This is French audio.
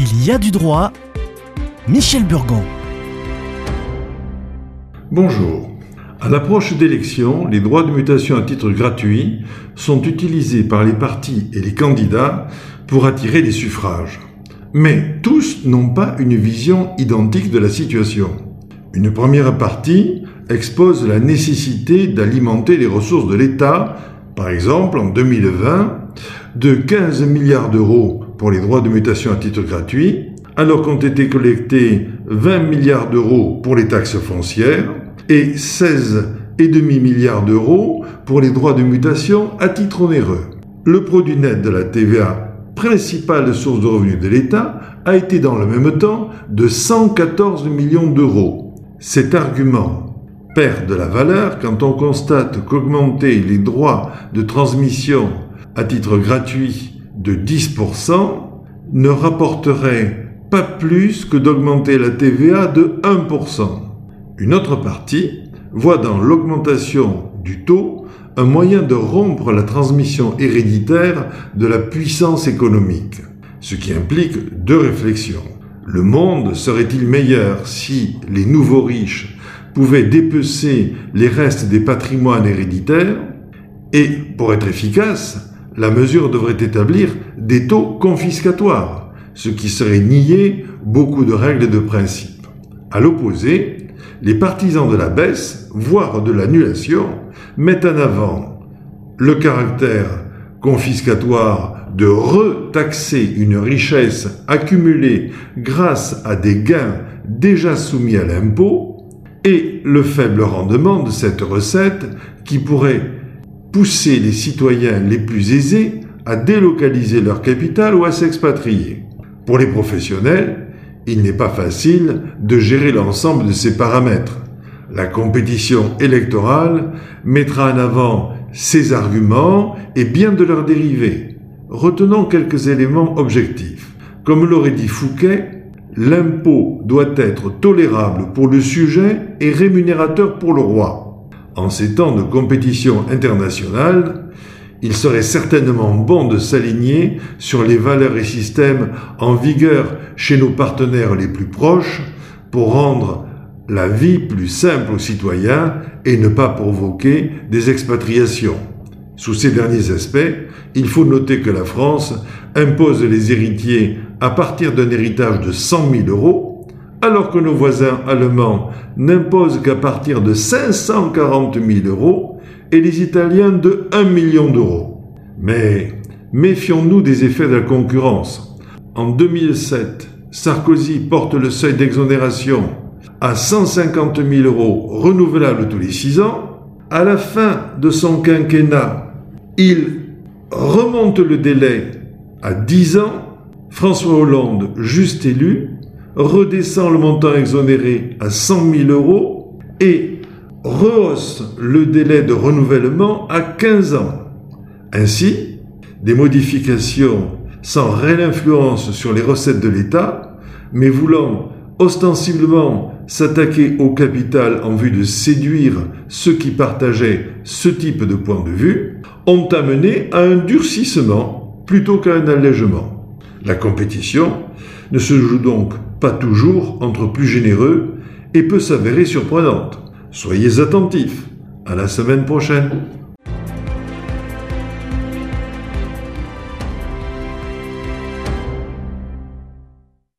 Il y a du droit. Michel Burgon. Bonjour. À l'approche d'élections, les droits de mutation à titre gratuit sont utilisés par les partis et les candidats pour attirer des suffrages. Mais tous n'ont pas une vision identique de la situation. Une première partie expose la nécessité d'alimenter les ressources de l'État, par exemple en 2020, de 15 milliards d'euros pour les droits de mutation à titre gratuit, alors qu'ont été collectés 20 milliards d'euros pour les taxes foncières et 16,5 milliards d'euros pour les droits de mutation à titre onéreux. Le produit net de la TVA principale source de revenus de l'État, a été dans le même temps de 114 millions d'euros. Cet argument perd de la valeur quand on constate qu'augmenter les droits de transmission à titre gratuit de 10% ne rapporterait pas plus que d'augmenter la TVA de 1%. Une autre partie voit dans l'augmentation du taux un moyen de rompre la transmission héréditaire de la puissance économique, ce qui implique deux réflexions. Le monde serait-il meilleur si les nouveaux riches pouvaient dépecer les restes des patrimoines héréditaires? Et pour être efficace, la mesure devrait établir des taux confiscatoires, ce qui serait nier beaucoup de règles et de principes. À l'opposé, les partisans de la baisse, voire de l'annulation, mettent en avant le caractère confiscatoire de retaxer une richesse accumulée grâce à des gains déjà soumis à l'impôt et le faible rendement de cette recette qui pourrait pousser les citoyens les plus aisés à délocaliser leur capital ou à s'expatrier. Pour les professionnels, il n'est pas facile de gérer l'ensemble de ces paramètres. La compétition électorale mettra en avant ces arguments et bien de leurs dérivés. Retenons quelques éléments objectifs. Comme l'aurait dit Fouquet, l'impôt doit être tolérable pour le sujet et rémunérateur pour le roi. En ces temps de compétition internationale, il serait certainement bon de s'aligner sur les valeurs et systèmes en vigueur chez nos partenaires les plus proches pour rendre la vie plus simple aux citoyens et ne pas provoquer des expatriations. Sous ces derniers aspects, il faut noter que la France impose les héritiers à partir d'un héritage de 100 000 euros, alors que nos voisins allemands n'imposent qu'à partir de 540 000 euros et les Italiens de 1 million d'euros. Mais méfions-nous des effets de la concurrence. En 2007, Sarkozy porte le seuil d'exonération à 150 000 euros renouvelable tous les 6 ans. À la fin de son quinquennat, il remonte le délai à 10 ans. François Hollande, juste élu, redescend le montant exonéré à 100 000 euros et rehausse le délai de renouvellement à 15 ans. Ainsi, des modifications sans réelle influence sur les recettes de l'État, mais voulant ostensiblement s'attaquer au capital en vue de séduire ceux qui partageaient ce type de point de vue, ont amené à un durcissement plutôt qu'à un allègement. La compétition ne se joue donc pas toujours entre plus généreux et peut s'avérer surprenante. Soyez attentifs. À la semaine prochaine.